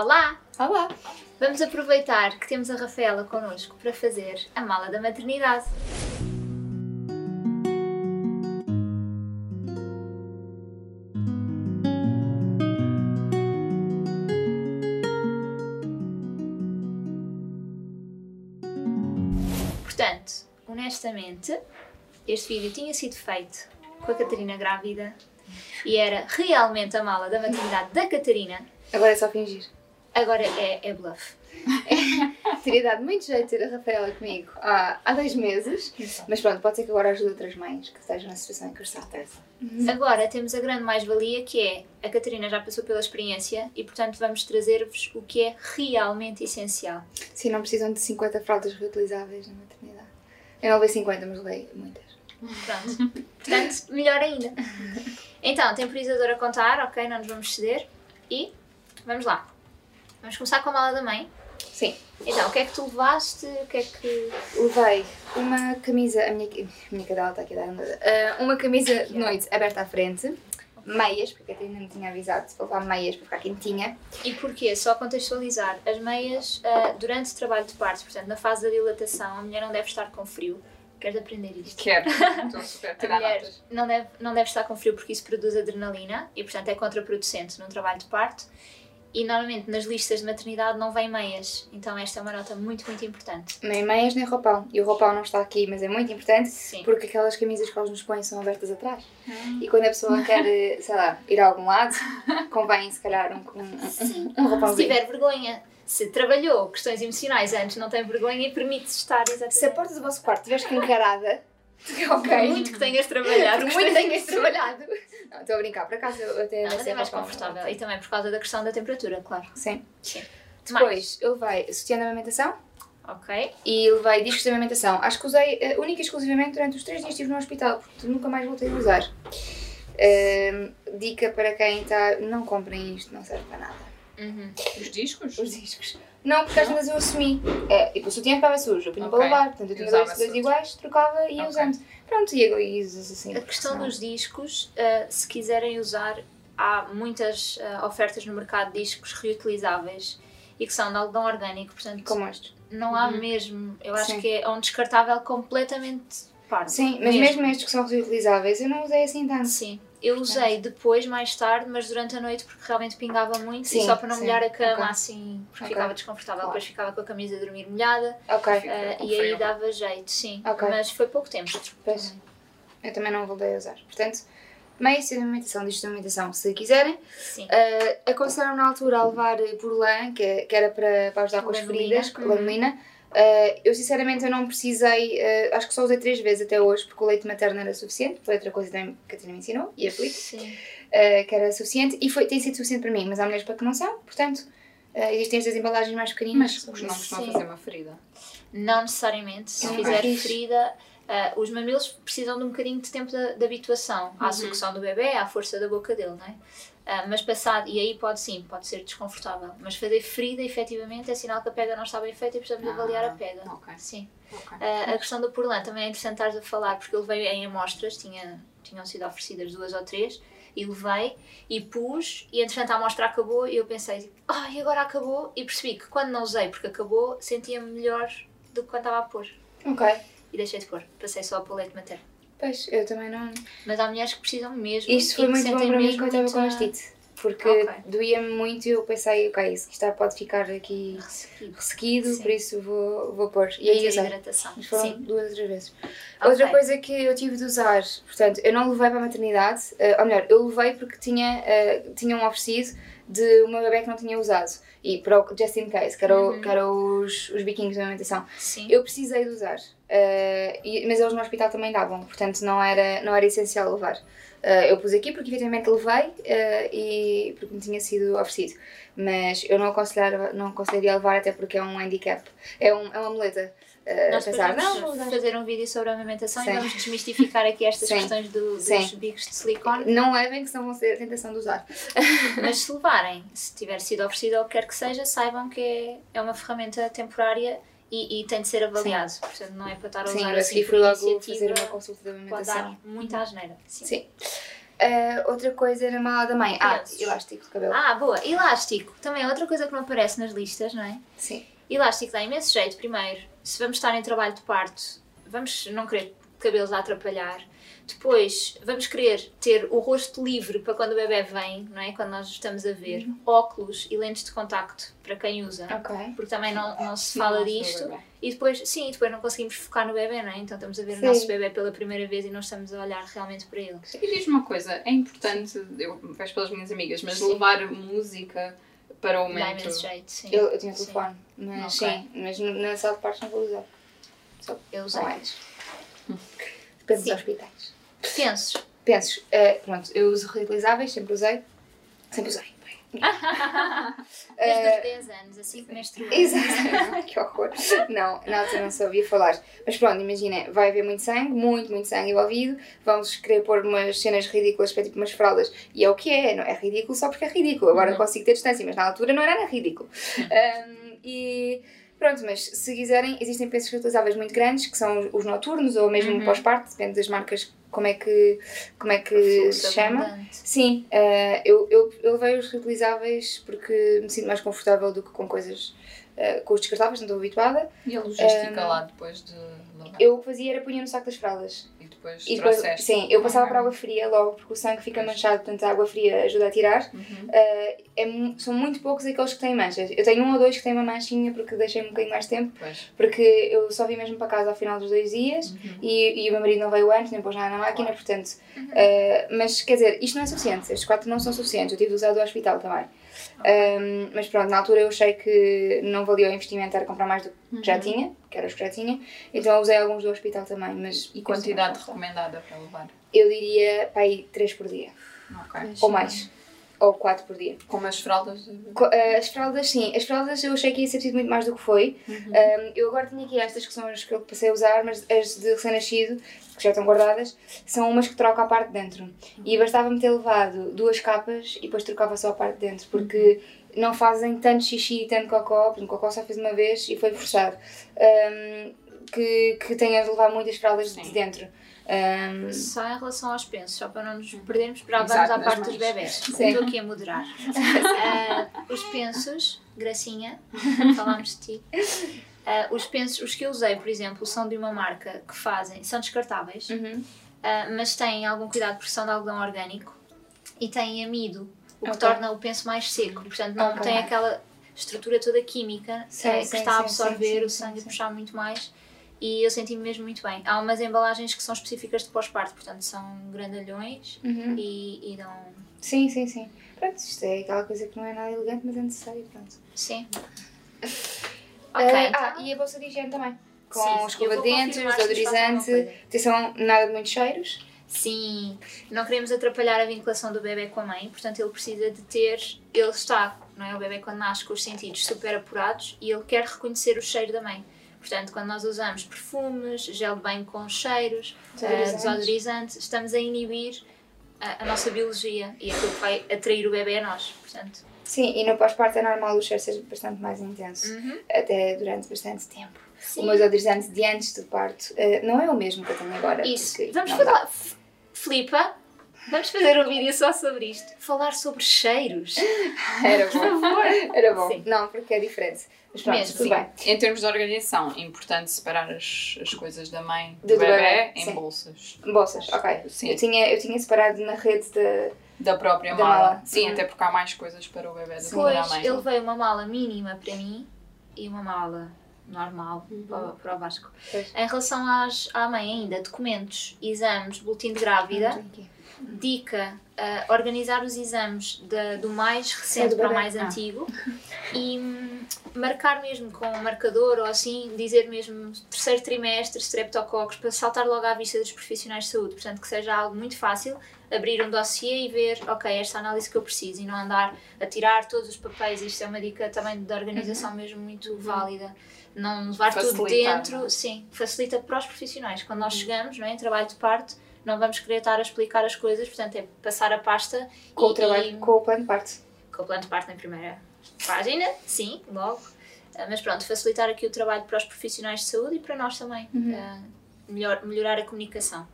Olá! Olá! Vamos aproveitar que temos a Rafaela connosco para fazer a mala da maternidade. Portanto, honestamente, este vídeo tinha sido feito com a Catarina grávida e era realmente a mala da maternidade da Catarina. Agora é só fingir. Agora é, é bluff. Teria dado muito jeito ter a Rafaela comigo há, há dois meses, mas pronto, pode ser que agora ajude outras mães que estejam na situação em que eu estou. Agora temos a grande mais-valia que é a Catarina já passou pela experiência e, portanto, vamos trazer-vos o que é realmente essencial. Sim, não precisam de 50 fraldas reutilizáveis na maternidade. Eu não levei 50, mas levei muitas. Pronto. Portanto, melhor ainda. Então, temporizador a contar, ok? Não nos vamos ceder. E vamos lá. Vamos começar com a mala da mãe. Sim. Então, o que é que tu levaste? O que é que. Levei uma camisa, a minha, a minha cadela está aqui a dar. Ah, uma camisa de noite aberta à frente, meias, porque a Catarina não tinha avisado para levar meias para ficar quentinha. E porquê? Só contextualizar. As meias, ah, durante o trabalho de parto, portanto, na fase da dilatação, a mulher não deve estar com frio. Queres aprender isto? Quero. Estou super a mulher notas. não deve, não deve estar com frio porque isso produz adrenalina e, portanto, é contraproducente no trabalho de parto. E normalmente nas listas de maternidade não vem meias, então esta é uma nota muito, muito importante. Nem meias nem roupão. E o roupão não está aqui, mas é muito importante Sim. porque aquelas camisas que eles nos põem são abertas atrás. E quando a pessoa quer, eh, sei lá, ir a algum lado, convém se calhar um, um, um, um Se tiver vergonha, se trabalhou questões emocionais antes, não tem vergonha e permite-se estar exatamente. Se a porta do vosso quarto estiver escancarada, ok. Por muito que tenhas trabalhado, Por muito tenhas trabalhado. Não, estou a brincar, por acaso eu até Não, vai ser é mais roupão. confortável. E também por causa da questão da temperatura, claro. Sim. Sim. Depois eu levei sutiã de amamentação. Ok. e levei discos de amamentação. Acho que usei eh, única e exclusivamente durante os três dias que estive no hospital, porque nunca mais voltei a usar. Ahm, dica para quem está. Não comprem isto, não serve para nada. Uhum. Os discos? Os discos. Não, porque às vezes eu assumi. É, tipo, o sutiã ficava sujo, eu punha para Ok. lavar. Portanto, eu tinha dois, dois iguais, trocava e ia Ok. usando. Pronto, e e usas assim. A questão dos discos, uh, se quiserem usar, há muitas uh, ofertas no mercado de discos reutilizáveis e que são de algodão orgânico, portanto Como estes. não há Uhum. mesmo. Eu acho Sim. que é um descartável completamente pardo. Sim, mas mesmo estes que são reutilizáveis, eu não usei assim tanto. Sim, eu usei depois, mais tarde, mas durante a noite porque realmente pingava muito e Sim, só para não sim, molhar a cama ok. assim, porque Ok, ficava desconfortável. claro. Depois ficava com a camisa a dormir molhada Ok, uh, e aí dava jeito, sim. Mas foi pouco tempo. pois. Eu também não voltei a usar. Portanto, meia de amamentação, discos de amamentação, se quiserem. Sim. Uh, aconselharam na altura a levar eh, por lã, que, é- que era para, para ajudar com as feridas, com uhum. lanolina. Uh, eu sinceramente eu não precisei, uh, acho que só usei três vezes até hoje, porque o leite materno era suficiente. Foi outra coisa que a Catarina me ensinou, e a Sim. uh, que era suficiente, e foi, tem sido suficiente para mim, mas há mulheres para que não são, portanto, uh, existem estas embalagens mais pequeninas. Mas os não costumam Sim. fazer uma ferida. Não necessariamente. Se Não, fizer fixe. ferida, ah, os mamilos precisam de um bocadinho de tempo de, de habituação à Uhum. sucção do bebê, à força da boca dele, não é? Ah, mas passado, e aí pode sim, pode ser desconfortável. Mas fazer ferida, efetivamente, é sinal que a pega não está bem feita e precisamos Ah, avaliar a pega. ok. Sim. Ok. Ah, a questão do porlã também é interessante estares a falar, porque eu levei em amostras, tinha, tinham sido oferecidas duas ou três, e levei e pus, e entretanto a amostra acabou, e eu pensei, ai, agora acabou, e percebi que quando não usei porque acabou, sentia-me melhor do que quando estava a pôr. Ok, E deixei de pôr, passei só para o leite materno. Pois, eu também não. Mas há mulheres que precisam mesmo. Isto foi muito bom sentem para mim mesmo quando estava com muita- mastite. Porque Ok. doía-me muito e eu pensei, ok, isto já pode ficar aqui Ressequido. ressequido, Sim. por isso vou, vou pôr. E aí usei. hidratação. Foram Sim. duas ou três vezes. Ok. Outra coisa que eu tive de usar, portanto, eu não levei para a maternidade, eh, ou melhor, eu levei porque tinha, eh, tinham oferecido de uma bebê que não tinha usado. E para o just in case, que era, o- Uhum. que era os, os biquinhos de amamentação. Sim. Eu precisei de usar, eh, e- mas eles no hospital também davam, portanto não era, não era essencial levar. Eh, eu pus aqui porque efetivamente levei eh, e porque me tinha sido oferecido. Mas eu não aconselhava, não aconselharia levar até porque é um handicap, é, um, é uma muleta. Eh, Nós pensar, depois não, vou vamos fazer um vídeo sobre a amamentação Sim. e vamos desmistificar aqui estas Sim. questões do, dos Sim. bicos de silicone. Não levem que senão vão ter a tentação de usar. Mas se levarem, se tiver sido oferecido ou quer que seja, saibam que é, é uma ferramenta temporária e, e tem de ser avaliado. Portanto, não é para estar a Sim, usar eu a assim seguir fui logo fazer uma consulta de Pode amamentação. dar muita asneira. Sim. Sim. Ah, outra coisa na mala da mãe. Ah, Pensos. elástico de cabelo. Ah, boa. Elástico. Também é outra coisa que não aparece nas listas, não é? Sim. Elástico dá imenso jeito. Primeiro, se vamos estar em trabalho de parto, vamos não querer cabelos a atrapalhar. Depois, vamos querer ter o rosto livre para quando o bebê vem, não é? Quando nós estamos a ver. Uhum. Óculos e lentes de contacto para quem usa. Ok. Porque também não, não se fala disto. é. E depois, sim, depois não conseguimos focar no bebê, não é? Então estamos a ver Sim. o nosso bebê pela primeira vez e não estamos a olhar realmente para ele. E diz-me uma coisa, é importante, eu vejo pelas minhas amigas, mas Sim. levar música para o Dá momento. imenso jeito, sim. Eu, eu tinha Sim. telefone, mas Ok. sim, mas na sala de partos não vou usar. Só Eu usei. Depende Sim. dos hospitais. Pensos. Pensos, eh, pronto, eu uso reutilizáveis, sempre usei. Sempre usei. Desde Eh, os 10 anos, assim que menstruou. Exato, que horror. Não, na altura não sabia falar. Mas pronto, imagina, vai haver muito sangue, muito, muito sangue envolvido. Vamos querer pôr umas cenas ridículas para tipo umas fraldas. E é o que é, não é ridículo só porque é ridículo. Agora Uhum. consigo ter distância, mas na altura não era nada ridículo. Um, e pronto, mas se quiserem, existem pensos reutilizáveis muito grandes, que são os noturnos ou mesmo Uhum. pós-parto, depende das marcas, como é que, como é que se chama. abundante. Sim, eh, eu, eu, eu levei os reutilizáveis porque me sinto mais confortável do que com coisas. eh, com os descartáveis, não estou habituada. E a logística Um, lá depois de lavar. Eu o que fazia era punha no saco das fraldas. Depois E depois, trouxeste. sim, eu passava Ok. para água fria logo porque o sangue fica manchado, portanto a água fria ajuda a tirar. Uhum. Eh, é são muito poucos aqueles que têm manchas. Eu tenho um ou dois que têm uma manchinha porque deixei um bocadinho mais tempo, Pois. porque eu só vim mesmo para casa ao final dos dois dias Uhum. e, e o meu marido não veio antes, nem pôs nada na máquina, portanto. eh, mas quer dizer, isto não é suficiente, estes quatro não são suficientes, eu tive de usar do hospital também. Um, mas pronto, na altura eu achei que não valia o investimento, era comprar mais do que já Uhum. tinha, que era os que já tinha, então usei alguns do hospital também. Mas E quantidade Mas, recomendada para levar? Eu diria para aí 3 por dia, Ok. ou mais, ou 4 por dia. Como as fraldas eh, As fraldas, sim, as fraldas eu achei que ia ser preciso muito mais do que foi. Uhum. Um, eu agora tinha aqui estas que são as que eu passei a usar, mas as de recém-nascido, que já estão guardadas, são umas que troco a parte de dentro. E bastava-me ter levado duas capas e depois trocava só a parte de dentro, porque não fazem tanto xixi e tanto cocó, por exemplo, o cocó só fez uma vez e foi forçado, um, que, que tenha de levar muitas fraldas de Sim. dentro. Um, Só em relação aos pensos, só para não nos perdermos, para vamos à parte dos mães. bebés. Sim. Estou aqui a moderar. Ah, os pensos, gracinha, falámos de ti. Ah, os pensos, os que eu usei, por exemplo, são de uma marca que fazem, são descartáveis, uhum. ah, mas têm algum cuidado porque são de algodão orgânico e têm amido, o que torna o penso mais seco, portanto não Ok. tem aquela estrutura toda química Sim, eh, que sim, está a absorver sim, o sangue e puxar muito mais e eu senti-me mesmo muito bem. Há umas embalagens que são específicas de pós-parto, portanto são grandalhões Uhum. e, e dão. Sim, sim, sim. Pronto, isto é aquela coisa que não é nada elegante, mas é necessário, pronto. Sim. Ok, então. Ah, e a bolsa de higiene também. Com Sim, escova de dentes, deodorizante. Atenção, nada de muitos cheiros. Sim, não queremos atrapalhar a vinculação do bebê com a mãe, portanto ele precisa de ter, ele está, não é? O bebê quando nasce com os sentidos super apurados e ele quer reconhecer o cheiro da mãe. Portanto, quando nós usamos perfumes, gel de banho com cheiros, Desodorizantes. desodorizantes, estamos a inibir a, a nossa biologia e aquilo que vai atrair o bebê a nós. Portanto, Sim, e no pós-parto é normal o cheiro ser bastante mais intenso. uhum. Até durante bastante tempo. Sim. O meu desodorizante de antes do parto eh, não é o mesmo que eu tenho agora. Isso. Vamos não dá. Falar. F- Filipa, vamos fazer um vídeo só sobre isto. Falar sobre cheiros. Era bom. Era bom. Sim. Não, porque é diferente. Mas pronto, Mesmo, tudo sim. bem. Em termos de organização, é importante separar as, as coisas da mãe do, Do- do bebê, bebê, em sim. bolsas. Bolsas, ok. Sim. Eu tinha, eu tinha separado na rede de. Da própria Da mala. mala. Sim, Uhum. até porque há mais coisas para o bebê do que para a mãe. ele veio uma mala mínima para mim e uma mala normal Uhum. para, o- para o Vasco. Pois. Em relação às, à mãe ainda, documentos, exames, boletim de grávida, dica, uh, organizar os exames da- do mais recente do para o mais Ah. antigo e hum, marcar mesmo com um marcador ou assim, dizer mesmo terceiro trimestre, streptococcus, para saltar logo à vista dos profissionais de saúde. Portanto, que seja algo muito fácil, abrir um dossiê e ver, ok, esta análise que eu preciso e não andar a tirar todos os papéis. Isto é uma dica também de organização mesmo muito válida. Não levar tudo Facilitar, dentro, não sim, facilita para os profissionais. Quando nós chegamos, não é, em trabalho de parto, não vamos querer estar a explicar as coisas, portanto é passar a pasta Com e, o trabalho, e- com o plano de parto. com o plano de parto na primeira página, sim, logo. Ah, Mas pronto, facilitar aqui o trabalho para os profissionais de saúde e para nós também. Uhum. Ah, melhor, melhorar a comunicação.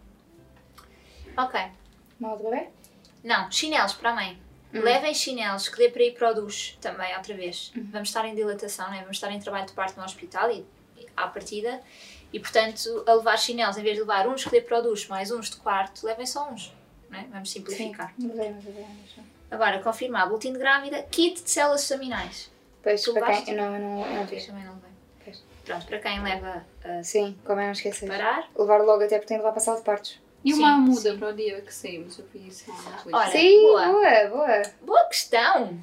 Ok. Mal do bebê? Não, chinelos para a mãe. Hum. Levem chinelos que dê para ir para o duche também, outra vez. Hum. Vamos estar em dilatação, né? vamos estar em trabalho de parto no hospital e à partida. E portanto, a levar chinelos, em vez de levar uns que dê para o duche mais uns de quarto, levem só uns. Né? Vamos simplificar. Mas é, é, é. Agora, confirmar, boletim de grávida, kit de células staminais. Pois, Tu para quem. Eu não, eu não, eu não fiz. Também não vem. Pois. Pronto, para quem leva a Sim, como é não esquecer. parar. Levar logo até porque tem de levar para a sala de partos. E Sim, uma muda sim. para o dia que saímos, eu vi isso. Olha, Sim, boa. boa, boa. Boa questão!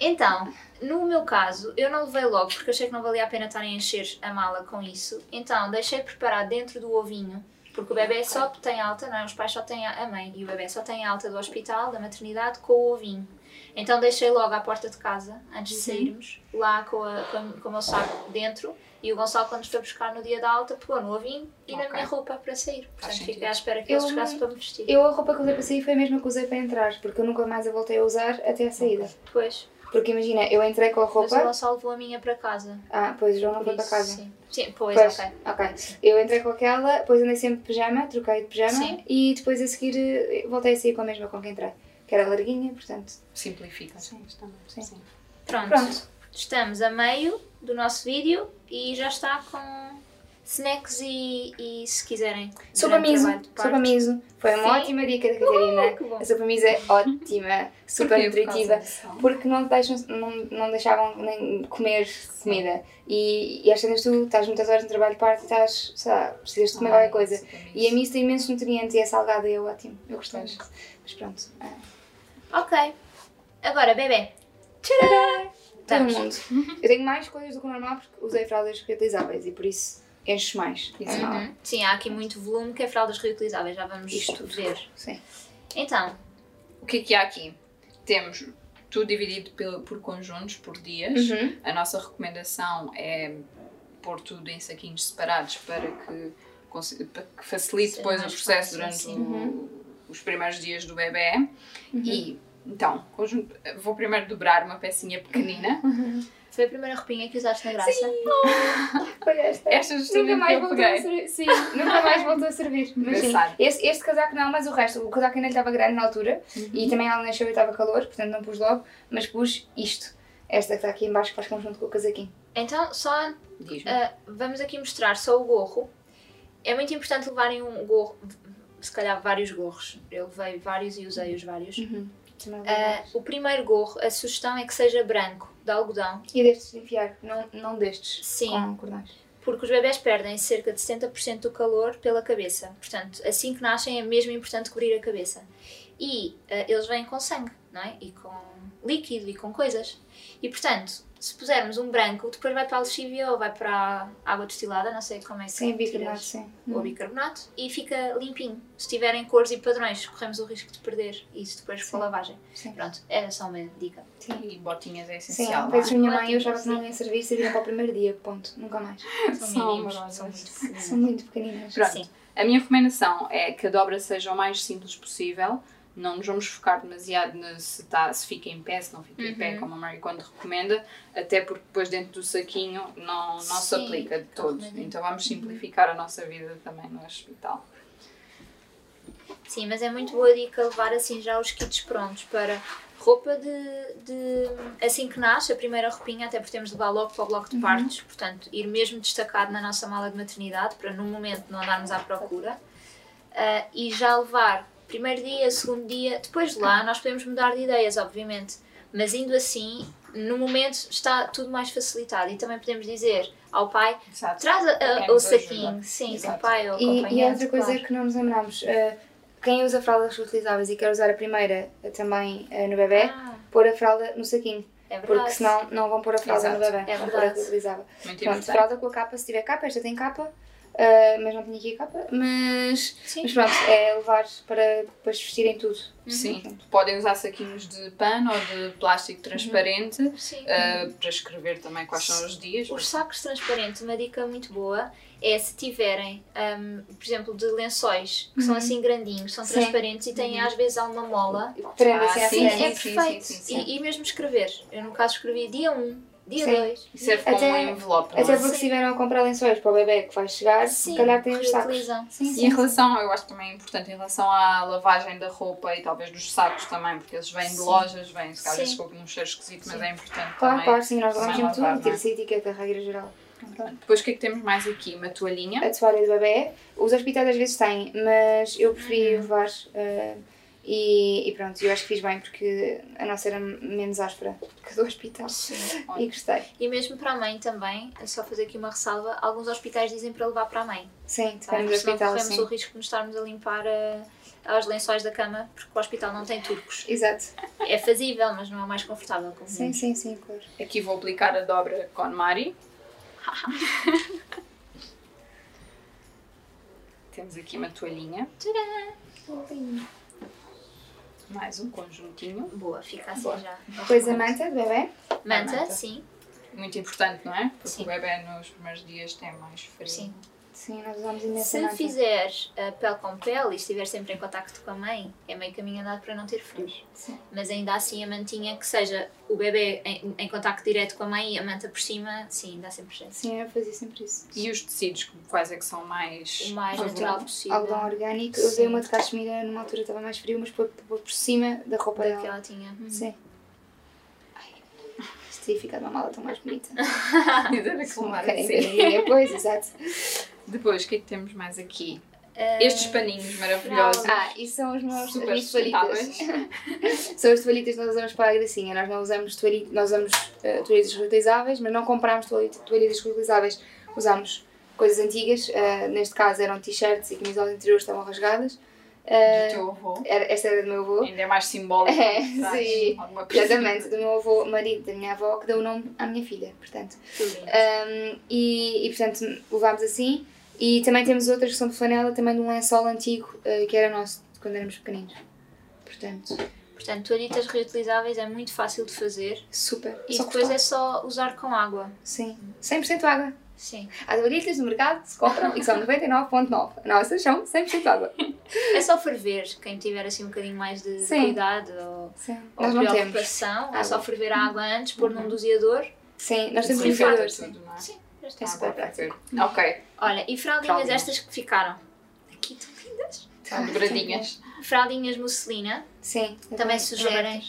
Então, no meu caso, eu não levei logo porque achei que não valia a pena estar a encher a mala com isso. Então, deixei preparado dentro do ovinho, porque o bebê só tem alta, não é? Os pais só têm a a mãe e o bebê só tem alta do hospital, da maternidade, com o ovinho. Então, deixei logo à porta de casa, antes de sairmos, lá com, a, com, a- com o meu saco dentro. E o Gonçalo, quando nos foi buscar no dia da alta, pegou no ovinho e na Ok. minha roupa para sair. Portanto, fiquei à espera que Eu ele chegasse não- para me vestir. Eu a roupa que usei para sair foi a mesma que usei para entrar, porque eu nunca mais a voltei a usar até a saída. Depois, Porque imagina, eu entrei com a mas o roupa. Gonçalo levou a minha para casa. Ah, pois o João não foi para casa. Sim, sim pois, Pois, ok. ok. Eu entrei com aquela, depois andei sempre de pijama, troquei de pijama Sim. e depois a seguir eh, voltei a sair com a mesma com que entrei. Que era larguinha, portanto. Simplifica. Sim, também. Sim. Sim. Pronto. Pronto. Estamos a meio do nosso vídeo e já está com snacks e, e se quiserem. Sopa miso, sopa miso. Foi uma Sim. ótima dica da Catarina. bom. a sopa miso é ótima, super nutritiva. Porque não, deixam, não, não deixavam nem comer comida. E, e às vezes tu estás muitas horas no trabalho de parto e estás, sei lá, precisas de comer Ah, qualquer coisa. E a miso tem imensos nutrientes e é salgada e é ótimo. Eu gostei. Mas pronto. é. Ok. Agora, bebê. Tcharam! Todo mundo. Eu tenho mais coisas do que o normal porque usei fraldas reutilizáveis e por isso enches mais. Isso não. Uhum. Sim, há aqui muito volume que é fraldas reutilizáveis, já vamos Isto. ver. Sim. Então, O que é que há aqui? Temos tudo dividido por conjuntos, por dias. Uhum. A nossa recomendação é pôr tudo em saquinhos separados para que, para que facilite depois o processo fácil, durante sim. o- os primeiros dias do bebê. E então, conjunto- vou primeiro dobrar uma pecinha pequenina. foi a primeira roupinha que usaste na graça? Foi esta. Esta Nunca que mais eu voltou a peguei. servir. Sim, nunca mais voltou a servir. Mas sim, este, este casaco não, mas o resto. O casaco ainda estava grande na altura e também ela nasceu e estava calor, portanto não pus logo, mas pus isto. Esta que está aqui em baixo que faz conjunto com o casaquinho. Então, só. Ah, vamos aqui mostrar só o gorro. É muito importante levarem um gorro, se calhar vários gorros. Eu levei vários e usei os vários. Ah, mais. o primeiro gorro, a sugestão é que seja branco, de algodão, E destes de enfiar, não, não destes. Sim. Porque os bebés perdem cerca de 70% do calor pela cabeça. Portanto, assim que nascem é mesmo importante cobrir a cabeça. E ah, eles vêm com sangue, não é? E com líquido e com coisas. E portanto, se pusermos um branco, depois vai para a lexívia ou vai para a água destilada, não sei como é que Sem tiras. bicarbonato, sim. ou bicarbonato e fica limpinho. Se tiverem cores e padrões, corremos o risco de perder isso depois com a Sim. lavagem. Sim. Pronto, era só uma dica. Sim. E botinhas é Sim, essencial. não fez é? a minha mãe eu que sim. não ia servir, serviram para o primeiro dia, ponto. Nunca mais. São São mínimos, são muito pequeninas. São muito pequeninas. Pronto. Sim. A minha recomendação é que a dobra seja o mais simples possível. Não nos vamos focar demasiado no se, tá, se fica em pé, se não fica em pé, Uhum. como a Mary quando recomenda, até porque depois dentro do saquinho não, não se Sim, aplica de todo. Então vamos simplificar a nossa vida também no hospital. Sim, mas é muito boa dica levar assim já os kits prontos para roupa de, de assim que nasce, a primeira roupinha, até porque temos de levar logo para o bloco de partos, portanto, ir mesmo destacado na nossa mala de maternidade para no momento não andarmos à procura. Ah, e já levar primeiro dia, segundo dia, depois de lá nós podemos mudar de ideias, obviamente, mas indo assim, no momento está tudo mais facilitado e também podemos dizer ao pai, Exato. traz a- a- o saquinho, ajuda. sim, Exato. o pai ou o E, e outra coisa claro. que não nos lembramos, eh, quem usa fraldas reutilizáveis e quer usar a primeira eh, também eh, no bebê, Ah, pôr a fralda no saquinho. é verdade. Porque senão não vão pôr a fralda no Exato. bebê, É vão pôr a verdade. reutilizável. Muito Pronto, fralda com a capa, se tiver capa, esta tem capa, eh, mas não tinha aqui a capa, mas, Sim. mas pronto, é levar para depois vestirem tudo. Sim, podem usar saquinhos de pano ou de plástico transparente Sim. uh, para escrever também quais são os dias. Os sacos transparentes, uma dica muito boa é se tiverem, hum, por exemplo, de lençóis que são assim grandinhos, são Sim. transparentes e têm às vezes alguma mola. Prende Ah, assim sim, é sim, perfeito. sim, sim, sim. E, e mesmo escrever. Eu, no caso, escrevi dia 1 dia Sim. 2. E serve como Até- um envelope, Até é? porque se estiveram a comprar lençóis para o bebê que vai chegar, se calhar tem os sacos. reutilizam. Sim, E em sim. relação, eu acho que também é importante em relação à lavagem da roupa e talvez dos sacos também, porque eles vêm de Sim. lojas, vêm se calhar Sim. com um cheiro esquisito, mas Sim. é importante Claro, também. claro, sim, nós sempre lavar, tudo, não é? tira-se a etiqueta, a regra geral. Depois o que é que temos mais aqui? Uma toalhinha. A toalha do bebê, os hospitais às vezes têm, mas eu preferi Uhum. levar eh, e, e pronto, eu acho que fiz bem porque a nossa era menos áspera que a do hospital Sim. e gostei. E mesmo para a mãe também, é só fazer aqui uma ressalva, alguns hospitais dizem para levar para a mãe. Sim, Tá? depende do Porque senão hospital, corremos sim. o risco de nos estarmos a limpar eh, aos lençóis da cama, porque o hospital não tem turcos. Exato. É fazível, mas não é mais confortável. como Sim, sim, sim, claro. Aqui vou aplicar a dobra com Mari. Temos aqui uma toalhinha, mais um conjuntinho. Boa, fica assim Boa. já. Depois a manta do bebê. Manta, manta. sim. Muito importante, não é? Porque Sim. o bebê nos primeiros dias tem mais frio. Sim. Sim, nós usamos imensa Se manta. fizeres a pele com pele e estiver sempre em contacto com a mãe, é meio caminho andado para não ter frios. Sim. Mas ainda assim a mantinha que seja o bebê em, em contacto direto com a mãe e a manta por cima, sim, dá sempre jeito. Sim, eu fazia sempre isso. E os tecidos, quais é que são mais. O mais natural possível. Algodão orgânico. Eu usei Sim. uma de cachemira numa altura estava mais frio, mas pôr por cima da roupa que dela. ela tinha. Uhum. Sim. Ai, isto teria ficado uma mala tão mais bonita. Dizer aquilo mais Querem assim. Pois, exato. Depois, o que é que temos mais aqui? Eh, Estes paninhos maravilhosos. Ah, isso são os meus, Super toalhitas. São as toalhitas que nós usamos para a gracinha. Nós não usamos toalhitas, nós usamos eh, toalhitas reutilizáveis, mas não compramos toalhit- toalhitas reutilizáveis. Usamos coisas antigas, eh, neste caso eram t-shirts e camisolas interiores estavam rasgadas. Eh, Do teu avô. era, esta era do meu avô. Ainda é mais simbólico. É, sim. Exatamente, do meu avô, marido da minha avó, que deu o nome à minha filha, portanto. Um, e, e, portanto levámos assim. E também temos outras que são de flanela, também de um lençol antigo uh, que era nosso quando éramos pequeninos. Portanto, Portanto, toalhitas reutilizáveis é muito fácil de fazer super. e Só depois é só usar com água. Sim, 100% água. Sim. Há toalhitas no mercado que se compram e que são 99,9. Nossas são 100% água. É só ferver, quem tiver assim um bocadinho mais de Sim. cuidado ou, Sim. ou Nós preocupação, é só ferver a água antes, pôr num doseador. Sim, nós temos um Sim. não é? Sim, já É está. super Ah, prático. Ok, Olha, e fraldinhas Fraldinhas. estas que ficaram? Aqui estão lindas. são dobradinhas. Fraldinhas musselina. Sim. Também sugerem.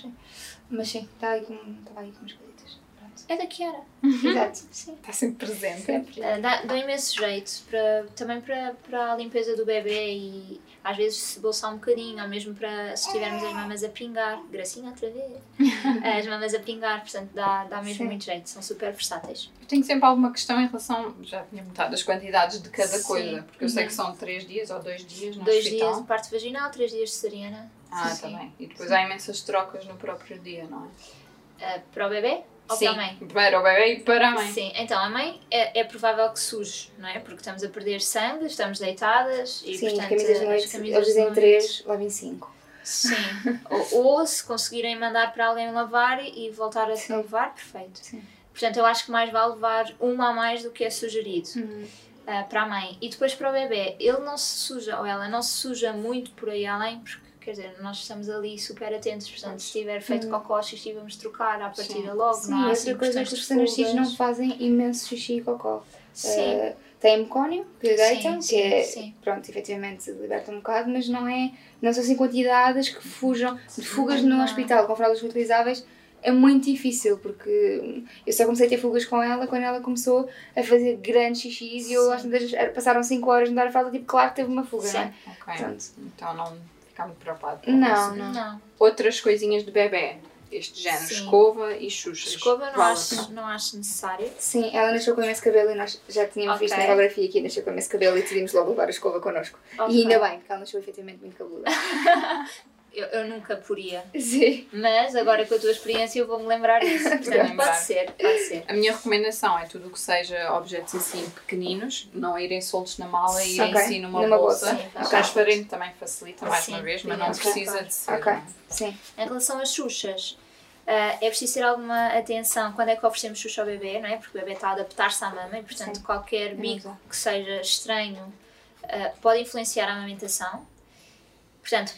Mas sim, está aí com, estava aí com umas coisitas. Pronto. É da Kiara. Exato. Sim. Está sempre presente. Sempre. Ah, dá, dá imenso jeito para, também para, para a limpeza do bebê e às vezes se bolsar um bocadinho, ou mesmo para se tivermos as mamas a pingar, gracinha outra vez, as mamas a pingar, portanto dá, dá mesmo Sim. muito jeito, são super versáteis. Eu tenho sempre alguma questão em relação, já tinha notado, das quantidades de cada Sim. coisa. Porque eu sei Uhum. que são 3 dias ou 2 dias no Dois hospital. dias de parte vaginal, três dias de cesariana. Ah, também. E depois há imensas trocas no próprio dia, não é? Ah, para o bebê ou Sim, para a mãe? para o bebê e para a mãe. Sim, então a mãe é, é provável que suje, não é? Porque estamos a perder sangue, estamos deitadas e Sim, portanto camisas de as noite, camisas eles dizem noite- 3, levem 5. Sim. ou, ou se conseguirem mandar para alguém lavar e voltar a Sim. lavar, perfeito. Sim. Portanto, eu acho que mais vale levar uma a mais do que é sugerido Uhum. ah, para a mãe. E depois para o bebê, ele não se suja, ou ela não se suja muito por aí além, porque quer dizer, nós estamos ali super atentos, portanto, se tiver feito cocó, xixi, vamos trocar à partida logo, Uhum. Sim, não há outra assim coisa é que os não fazem imenso xixi e cocó. Sim. Eh, tem mecónio, que deitam, sim, que é, sim. pronto, efetivamente liberta um bocado, mas não é, não são assim quantidades que fujam, de fugas no Não. hospital com fraldas reutilizáveis é muito difícil, porque eu só comecei a ter fugas com ela quando ela começou a fazer grandes xixis e eu Sim. às tantas passaram 5 horas de dar a fralda, tipo, claro que teve uma fuga, Sim. não é? Ok. Pronto. Então não ficar muito preocupado. com Não, isso. não. Não. Outras coisinhas de bebê. Este género, Sim. escova e xuxas. Escova não acho, não acho necessário. Sim, ela nasceu com imenso cabelo e nós já tínhamos Ok. visto na ecografia que nasceu com imenso cabelo e decidimos logo levar a escova connosco. Ok. E ainda bem, porque ela nasceu efetivamente muito cabeluda. Eu, eu nunca poria. Sim. Mas agora com a tua experiência eu vou-me lembrar disso. Portanto, lembrar. pode ser, pode ser. A minha recomendação é tudo o que seja objetos assim pequeninos, não irem soltos na mala e irem Ok. assim numa, Numa bolsa. bolsa. Sim, O ok. transparente também facilita mais Sim, uma vez, mas não ok. precisa de ser. Ok, é? sim. Em relação às xuxas, ah, é preciso ter alguma atenção quando é que oferecemos xuxa ao bebê, não é? Porque o bebê está a adaptar-se à mama e, portanto, Sim. qualquer É bico que seja estranho ah, pode influenciar a amamentação. Portanto,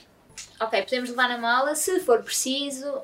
ok, podemos levar na mala se for preciso,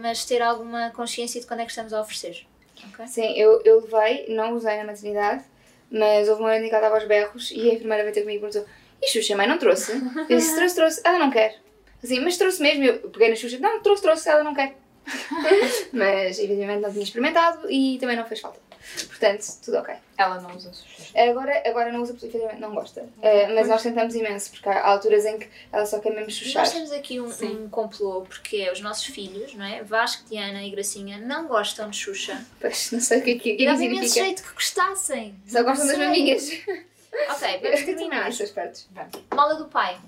mas ter alguma consciência de quando é que estamos a oferecer. Ok. Sim, eu, eu levei, não usei na maternidade, mas houve uma hora em que ela estava aos berros e a enfermeira veio ter comigo e perguntou: E Xuxa, mãe, não trouxe? Eu disse: Trouxe, trouxe. Ela não quer. Assim, mas trouxe mesmo. Eu peguei na Xuxa: Não, trouxe, trouxe. Ela não quer. mas, evidentemente, não tinha experimentado e também não fez falta. Portanto, tudo ok. Ela não usa sushi. Agora, agora não usa porque efetivamente não gosta. Eh, mas nós tentamos imenso, porque há alturas em que ela só quer mesmo chuchar. Nós temos aqui um, Sim. um complô, porque é os nossos filhos, não é? Vasco, Diana e Gracinha não gostam de Xuxa. Pois, não sei o que é que, E é dava imenso jeito que gostassem. Só gostam das maminhas. Ok, vamos terminar. Essas partes. Mola do pai.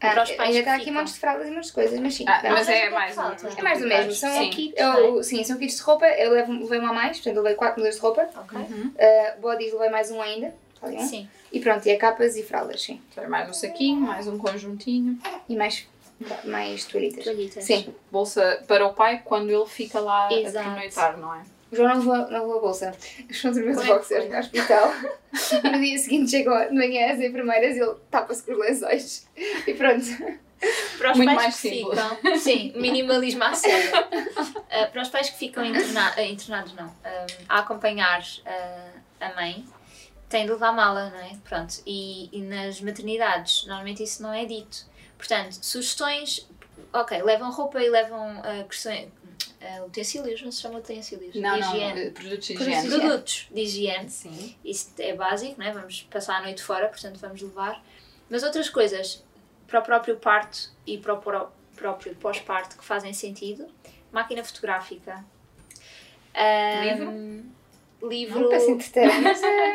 Ah, Para os pais ainda está aqui ficam. montes de fraldas e montes de coisas, mas sim. Ah, mas é mais falta? um. É mais do mesmo, são, Sim. kit, Sei. eu, sim, são kits de roupa, eu levo, levei uma a mais, portanto eu levei 4 mudas de roupa, Ok? Uhum. uh, bodies levei mais um ainda, um. Sim. e pronto, e é capas e fraldas, sim, Mais um saquinho, mais um conjuntinho. e mais, mais toalhitas. Toalhitas. Sim, Bolsa para o pai quando ele fica lá Exato. a pernoitar, não é? O João não levou, não levou a bolsa, Como é que boxers no hospital, e no dia seguinte chegam de manhã as enfermeiras e ele tapa-se com os lençóis, e pronto. Para os Muito pais mais que simples. ficam. Sim, minimalismo à sério. Ah, para os pais que ficam interna- ah, internados, não. ah, a acompanhar a mãe, têm de levar mala, não é? Pronto. E, e nas maternidades, normalmente isso não é dito. Portanto, sugestões. Ok, levam roupa e levam ah, questões. Ah, utensílios, não se chama utensílios? Não, de não, higiene. eh, produtos de higiene. Produtos de higiene. Sim. Isso é básico, não é? Vamos passar a noite fora, portanto vamos levar. Mas outras coisas, para o próprio parto e para o pró- próprio pós-parto que fazem sentido. Máquina fotográfica. Ahm, Livro. Não parece entreter, mas é...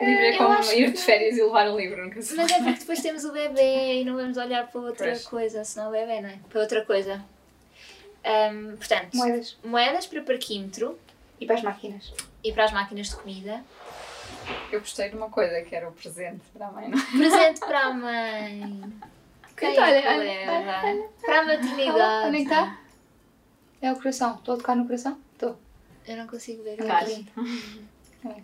Livro é eu como ir que- de férias e levar um livro, nunca se Mas é porque depois temos o bebê e não vamos olhar para outra Pois. coisa, senão o bebê, não é? Para outra coisa. Ahm, portanto, moedas, moedas para parquímetro e para as máquinas. e para as máquinas de comida. Eu gostei de uma coisa que era o presente para a mãe, não é? Presente para a mãe. Quem Então, olha, é que olha, leva? Para a maternidade. Onde é que está? É o coração, estou a tocar no coração? Estou. Eu não consigo ver. Não Tá. é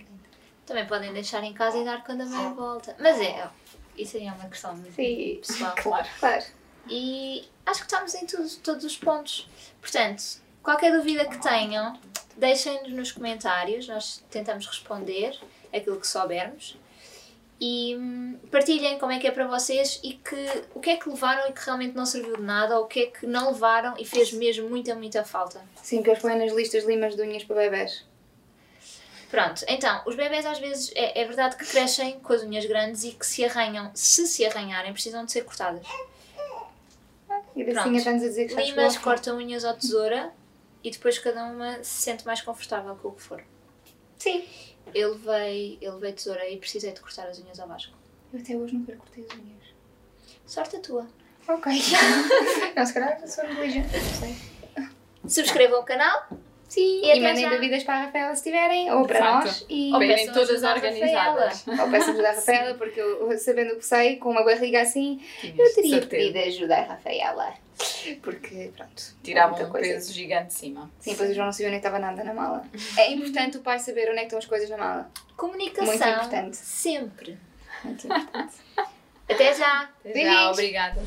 Também podem deixar em casa e dar quando a mãe volta. Mas é, isso aí é uma questão muito Sim. pessoal. Claro. Claro. E acho que estamos em tudo, todos os pontos. Portanto, qualquer dúvida que tenham, deixem-nos nos comentários. Nós tentamos responder aquilo que soubermos. E hum, partilhem como é que é para vocês e que, o que é que levaram e que realmente não serviu de nada, ou o que é que não levaram e fez mesmo muita, muita falta. Sim, que eles põem nas listas limas de unhas para bebés. Pronto, então, os bebés às vezes é, é verdade que crescem com as unhas grandes e que se arranham. Se se arranharem, precisam de ser cortadas. E a. Becinha está-nos a dizer que Limas, cortam unhas ou tesoura e depois cada uma se sente mais confortável com o que for. Sim. Eu levei, eu levei tesoura e precisei de cortar as unhas ao Vasco. Eu até hoje nunca cortei as unhas. Sorte a tua. Ok. não, se calhar sou inteligente, não sei. Subscrevam o canal Sim, E e, mandem já. dúvidas para a Rafaela se tiverem, ou para Facto. nós. E... Ou peçam todas organizadas. Ou peço ajuda à Rafaela, porque eu, sabendo o que sei, com uma barriga assim, eu Tinhas teria certeza. pedido ajuda à Rafaela. Porque, pronto. Tiravam muita um coisa. peso gigante de cima. Sim, depois o João não sabia onde estava nada na mala. É importante o pai saber onde é que estão as coisas na mala. Comunicação. Muito importante. Sempre. Muito importante. Até já. Até já, obrigada.